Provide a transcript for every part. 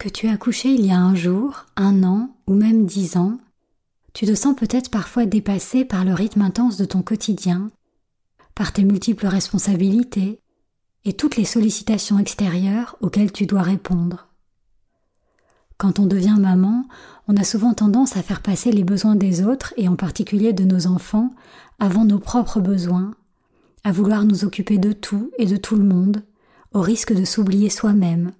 Que tu as accouché il y a un jour, un an ou même dix ans, tu te sens peut-être parfois dépassé par le rythme intense de ton quotidien, par tes multiples responsabilités et toutes les sollicitations extérieures auxquelles tu dois répondre. Quand on devient maman, on a souvent tendance à faire passer les besoins des autres, et en particulier de nos enfants, avant nos propres besoins, à vouloir nous occuper de tout et de tout le monde, au risque de s'oublier soi-même.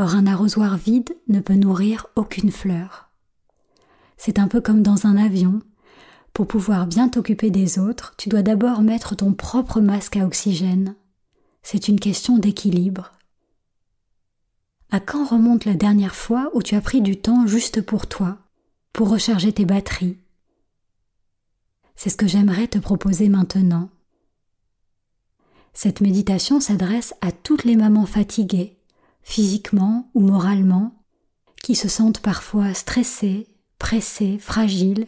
Or un arrosoir vide ne peut nourrir aucune fleur. C'est un peu comme dans un avion. Pour pouvoir bien t'occuper des autres, tu dois d'abord mettre ton propre masque à oxygène. C'est une question d'équilibre. À quand remonte la dernière fois où tu as pris du temps juste pour toi, pour recharger tes batteries? C'est ce que j'aimerais te proposer maintenant. Cette méditation s'adresse à toutes les mamans fatiguées, physiquement ou moralement, qui se sentent parfois stressées, pressées, fragiles,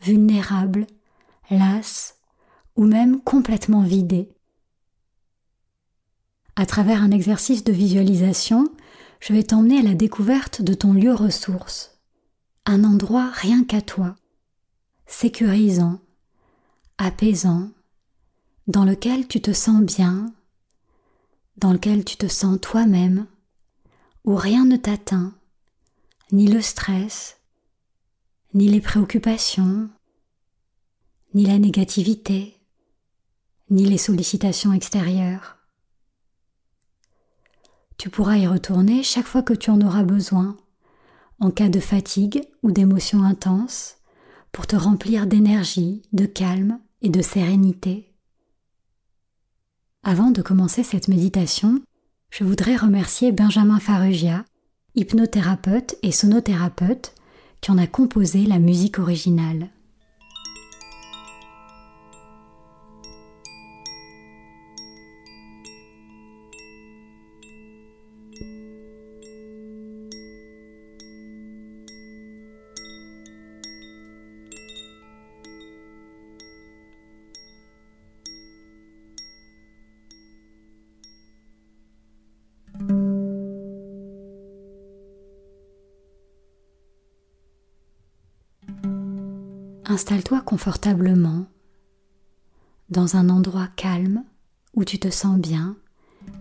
vulnérables, lasses ou même complètement vidées. À travers un exercice de visualisation, je vais t'emmener à la découverte de ton lieu ressource, un endroit rien qu'à toi, sécurisant, apaisant, dans lequel tu te sens bien, dans lequel tu te sens toi-même, où rien ne t'atteint, ni le stress, ni les préoccupations, ni la négativité, ni les sollicitations extérieures. Tu pourras y retourner chaque fois que tu en auras besoin, en cas de fatigue ou d'émotions intenses, pour te remplir d'énergie, de calme et de sérénité. Avant de commencer cette méditation, je voudrais remercier Benjamin Farugia, hypnothérapeute et sonothérapeute, qui en a composé la musique originale. Installe-toi confortablement dans un endroit calme où tu te sens bien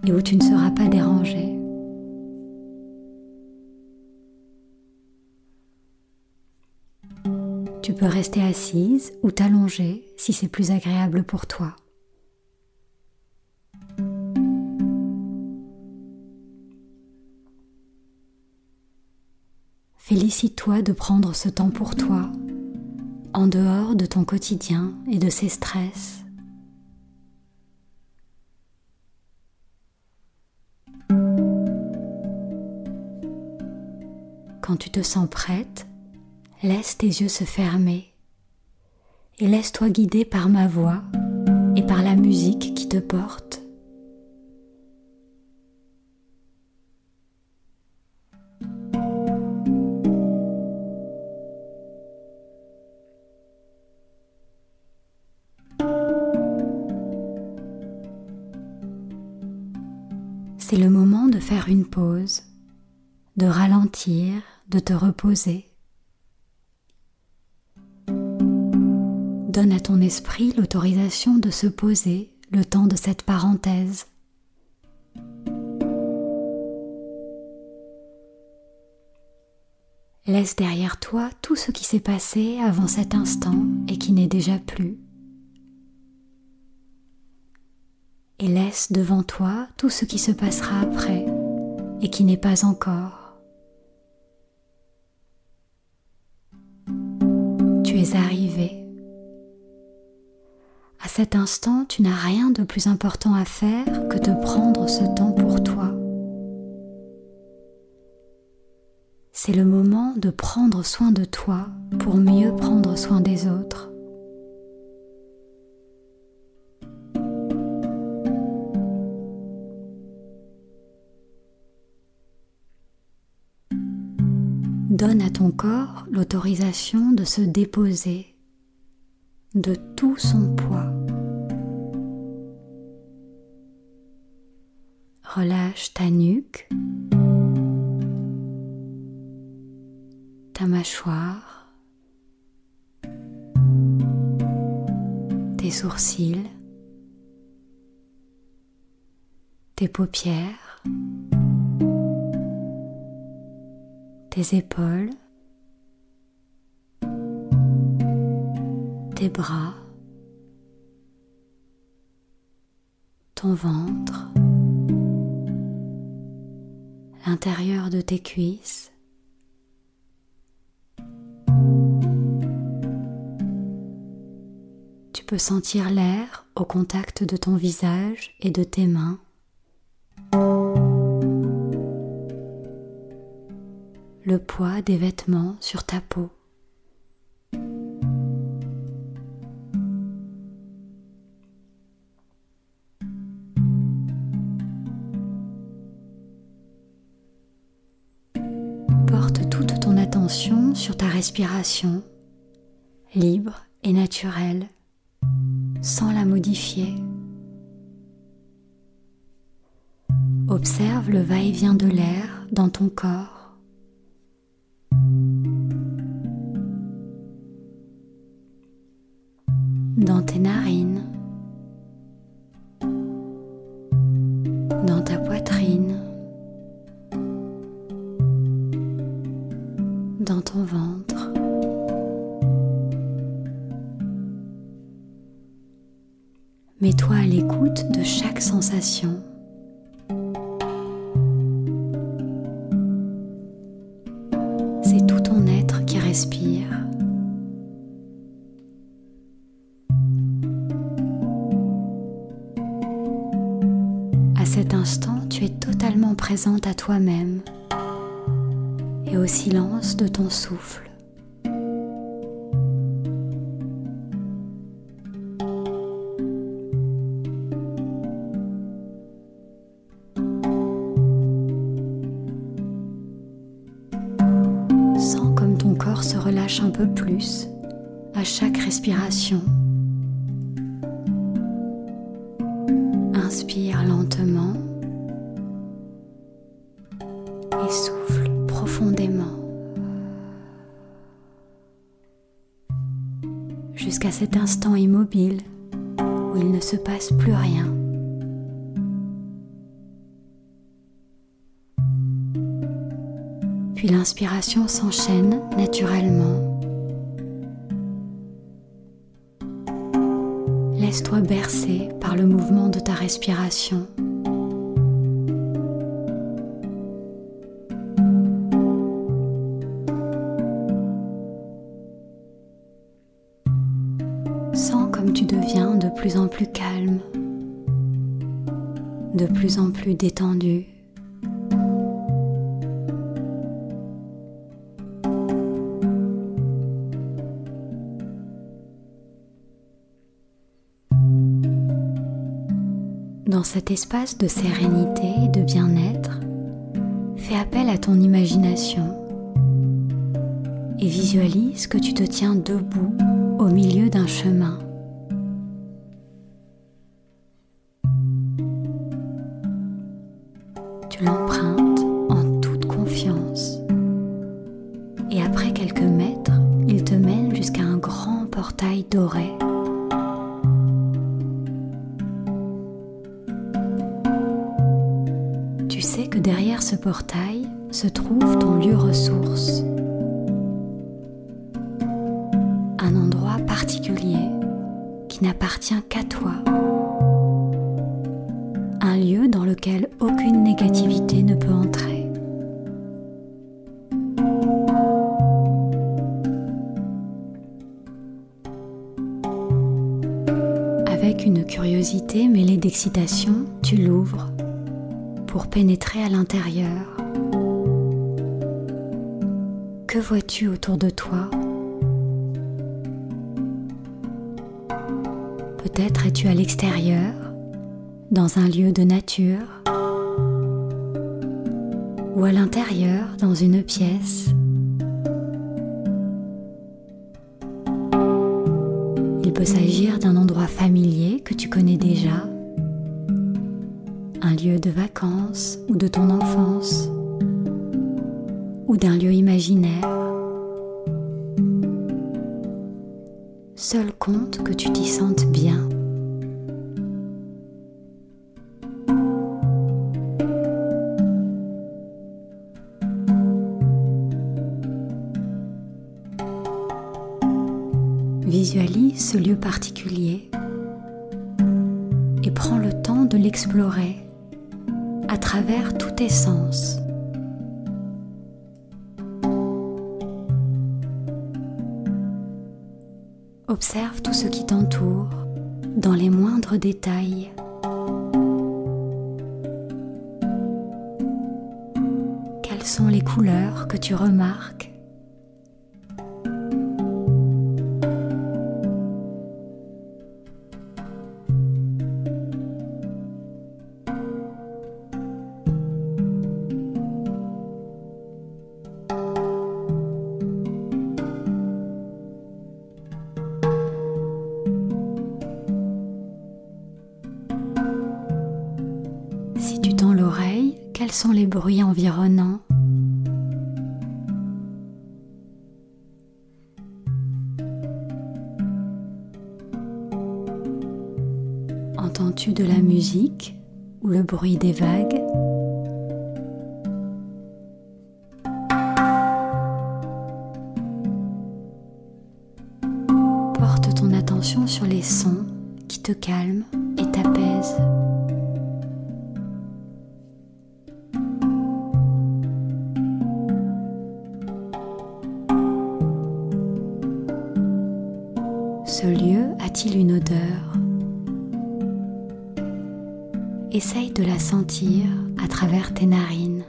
et où tu ne seras pas dérangé. Tu peux rester assise ou t'allonger si c'est plus agréable pour toi. Félicite-toi de prendre ce temps pour toi en dehors de ton quotidien et de ses stress. Quand tu te sens prête, laisse tes yeux se fermer et laisse-toi guider par ma voix et par la musique qui te porte. De ralentir, de te reposer. Donne à ton esprit l'autorisation de se poser le temps de cette parenthèse. Laisse derrière toi tout ce qui s'est passé avant cet instant et qui n'est déjà plus. Et laisse devant toi tout ce qui se passera après et qui n'est pas encore. Es. À cet instant, tu n'as rien de plus important à faire que de prendre ce temps pour toi. c'est le moment de prendre soin de toi pour mieux prendre soin des autres. Donne à ton corps l'autorisation de se déposer de tout son poids. Relâche ta nuque ta mâchoire, tes sourcils, tes paupières, tes épaules, tes bras, ton ventre, l'intérieur de tes cuisses, tu peux sentir l'air au contact de ton visage et de tes mains. Le poids des vêtements sur ta peau. Porte toute ton attention sur ta respiration, libre et naturelle sans la modifier. Observe le va-et-vient de l'air dans ton corps. Dans tes narines. Dans ta poitrine. Dans ton ventre. Mets-toi à l'écoute de chaque sensation. À toi-même et au silence de ton souffle. un peu plus à chaque respiration. Où il ne se passe plus rien. Puis l'inspiration s'enchaîne naturellement. Laisse-toi bercer par le mouvement de ta respiration. Comme tu deviens de plus en plus calme, de plus en plus détendu. Dans cet espace de sérénité et de bien-être, fais appel à ton imagination et visualise que tu te tiens debout au milieu d'un chemin. Après quelques mètres, il te mène jusqu'à un grand portail doré. Tu sais que derrière ce portail se trouve ton lieu ressource. Un endroit particulier qui n'appartient qu'à toi tu l'ouvres pour pénétrer à l'intérieur. Que vois-tu autour de toi? Peut-être es-tu à l'extérieur dans un lieu de nature ou à l'intérieur dans une pièce. Il peut s'agir d'un endroit familier que tu connais déjà, lieu de vacances ou de ton enfance, ou d'un lieu imaginaire. Seul compte que tu t'y sentes bien. Visualise ce lieu particulier et prends le temps de l'explorer à travers tous tes sens. Observe tout ce qui t'entoure dans les moindres détails. Quelles sont les couleurs que tu remarques quels sont les bruits environnants. Entends-tu de la musique ou le bruit des vagues? À travers tes narines.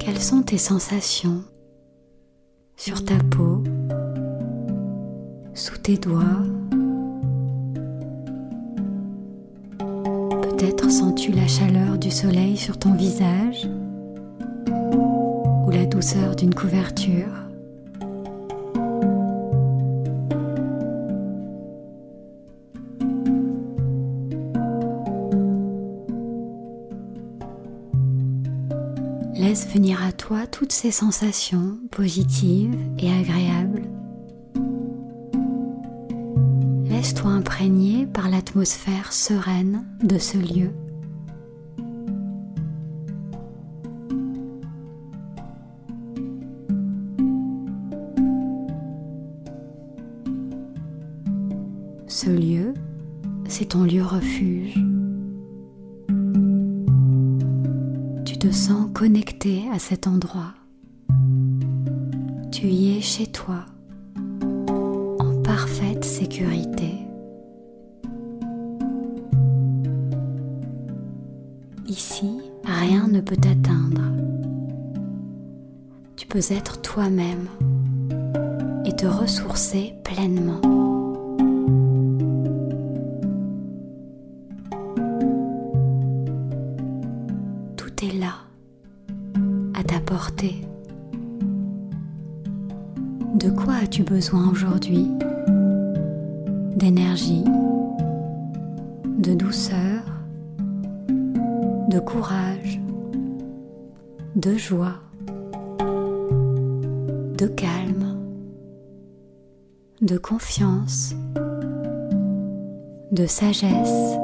Quelles sont tes sensations sur ta peau sous tes doigts? Peut-être sens-tu la chaleur du soleil sur ton visage ou la douceur d'une couverture? Laisse venir à toi toutes ces sensations positives et agréables Laisse-toi imprégner par l'atmosphère sereine de ce lieu. Ce lieu, c'est ton lieu refuge. Tu te sens connecté à cet endroit. Tu y es chez toi parfaite sécurité. Ne peut t'atteindre. Tu peux être toi-même et te ressourcer pleinement. Tout est là, à ta portée. De quoi as-tu besoin aujourd'hui? D'énergie, de douceur, de courage, de joie, de calme, de confiance, de sagesse.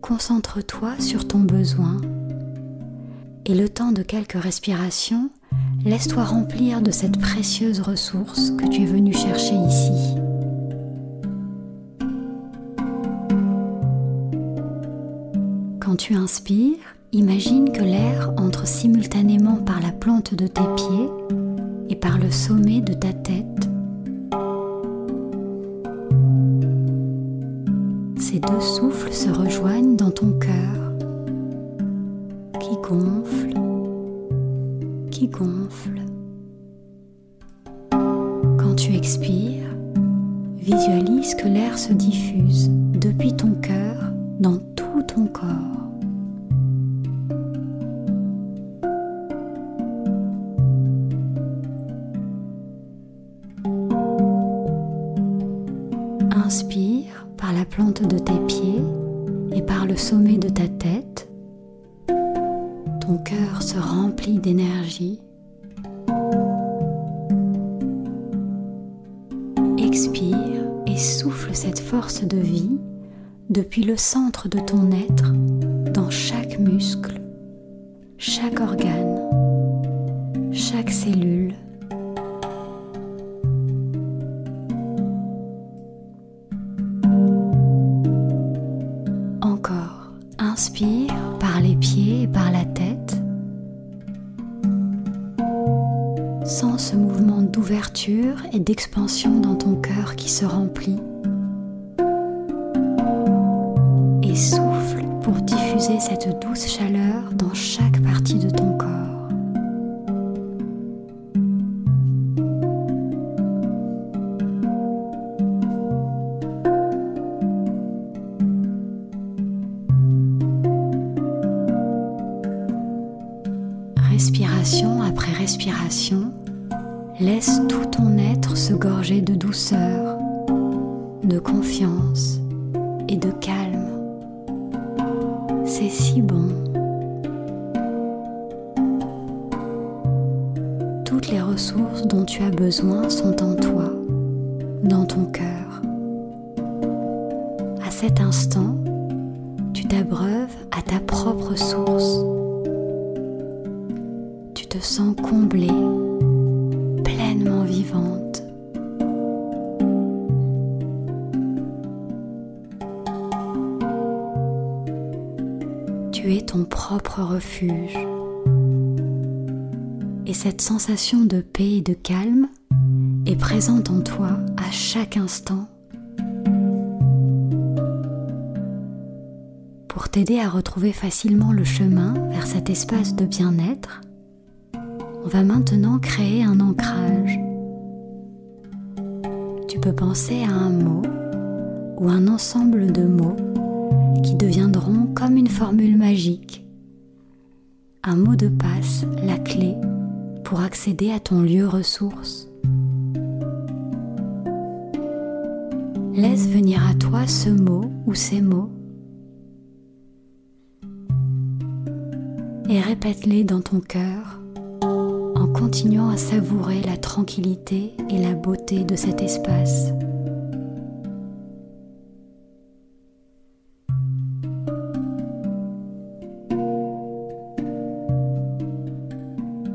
Concentre-toi sur ton besoin et le temps de quelques respirations, laisse-toi remplir de cette précieuse ressource que tu es venu chercher ici. Tu inspires, imagine que l'air entre simultanément par la plante de tes pieds et par le sommet de ta tête. Ces deux souffles se rejoignent dans ton cœur qui gonfle, qui gonfle. Quand tu expires, visualise que l'air se diffuse depuis ton cœur dans tout ton corps. Inspire par la plante de tes pieds et par le sommet de ta tête. Ton cœur se remplit d'énergie. Expire et souffle cette force de vie depuis le centre de ton être dans chaque muscle, chaque organe, chaque cellule. Inspire par les pieds et par la tête. Sens ce mouvement d'ouverture et d'expansion dans ton cœur qui se remplit. Et souffle pour diffuser cette douce chaleur dans chaque partie de ton corps. Propre source. Tu te sens comblée, pleinement vivante. Tu es ton propre refuge. Et cette sensation de paix et de calme est présente en toi à chaque instant. Pour t'aider à retrouver facilement le chemin vers cet espace de bien-être, on va maintenant créer un ancrage. Tu peux penser à un mot ou un ensemble de mots qui deviendront comme une formule magique. Un mot de passe, la clé pour accéder à ton lieu ressource. Laisse venir à toi ce mot ou ces mots et répète-les dans ton cœur en continuant à savourer la tranquillité et la beauté de cet espace.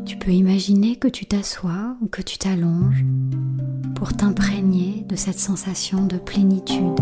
Tu peux imaginer que tu t'assois ou que tu t'allonges pour t'imprégner de cette sensation de plénitude.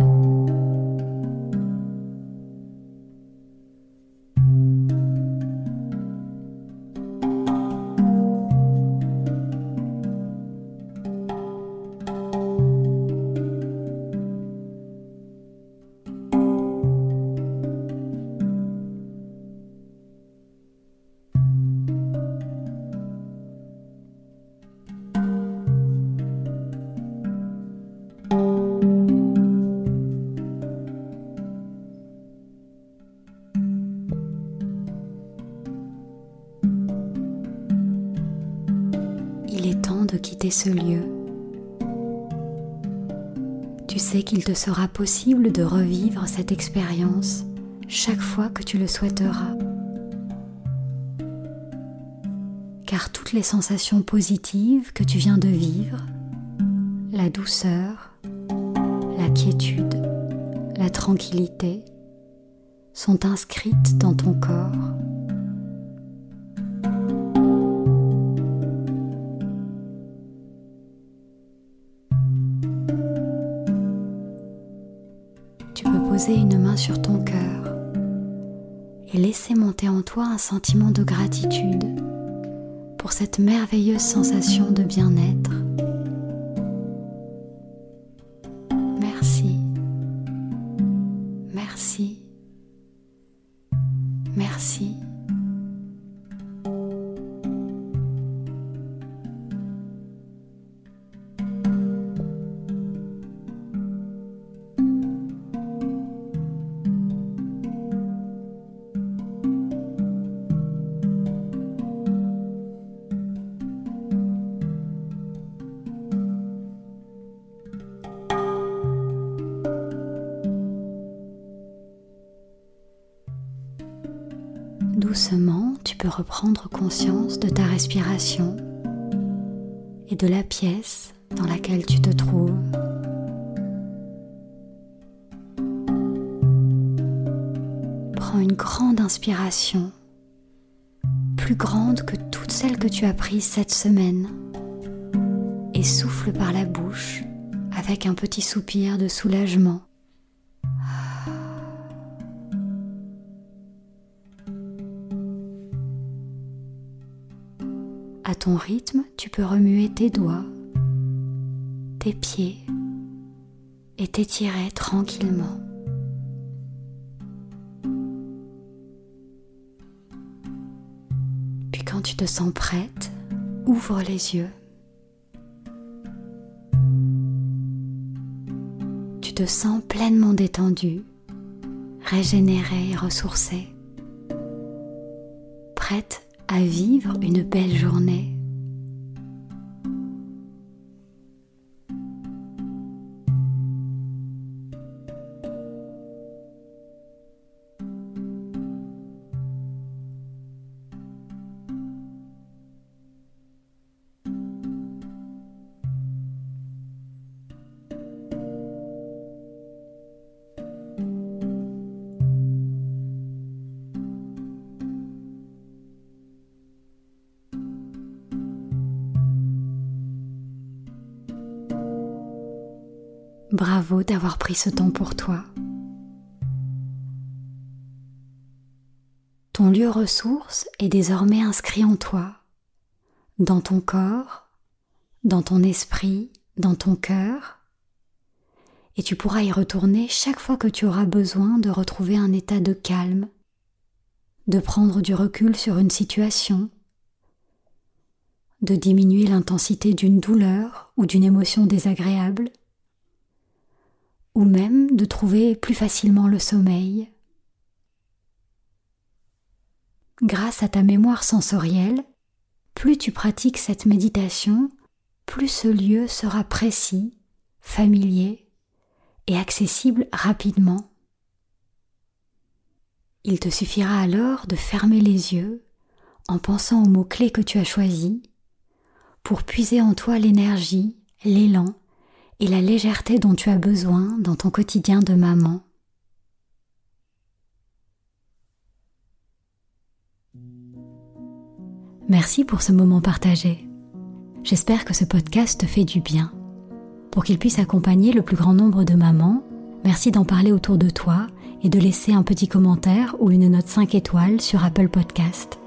Ce lieu. Tu sais qu'il te sera possible de revivre cette expérience chaque fois que tu le souhaiteras. Car toutes les sensations positives que tu viens de vivre, la douceur, la quiétude, la tranquillité, sont inscrites dans ton corps. Poser une main sur ton cœur et laisser monter en toi un sentiment de gratitude pour cette merveilleuse sensation de bien-être. Reprendre conscience de ta respiration et de la pièce dans laquelle tu te trouves. Prends une grande inspiration, plus grande que toutes celles que tu as prises cette semaine, et souffle par la bouche avec un petit soupir de soulagement. À ton rythme, tu peux remuer tes doigts, tes pieds et t'étirer tranquillement. Puis quand tu te sens prête, ouvre les yeux. Tu te sens pleinement détendue, régénérée et ressourcée, prête à vivre une belle journée. Bravo d'avoir pris ce temps pour toi. Ton lieu ressource est désormais inscrit en toi, dans ton corps, dans ton esprit, dans ton cœur, et tu pourras y retourner chaque fois que tu auras besoin de retrouver un état de calme, de prendre du recul sur une situation, de diminuer l'intensité d'une douleur ou d'une émotion désagréable, ou même de trouver plus facilement le sommeil. Grâce à ta mémoire sensorielle, plus tu pratiques cette méditation, plus ce lieu sera précis, familier et accessible rapidement. Il te suffira alors de fermer les yeux en pensant aux mots-clés que tu as choisis pour puiser en toi l'énergie, l'élan et la légèreté dont tu as besoin dans ton quotidien de maman. Merci pour ce moment partagé. J'espère que ce podcast te fait du bien. Pour qu'il puisse accompagner le plus grand nombre de mamans, merci d'en parler autour de toi et de laisser un petit commentaire ou une note 5 étoiles sur Apple Podcast.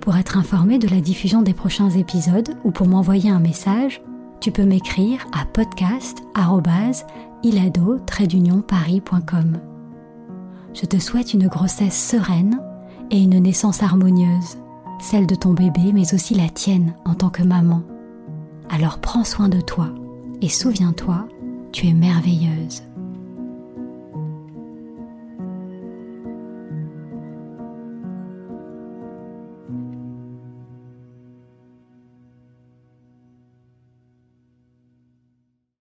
Pour être informé de la diffusion des prochains épisodes ou pour m'envoyer un message, tu peux m'écrire à podcast-ilado-paris.com. Je te souhaite une grossesse sereine et une naissance harmonieuse, celle de ton bébé mais aussi la tienne en tant que maman. Alors prends soin de toi et souviens-toi, tu es merveilleuse.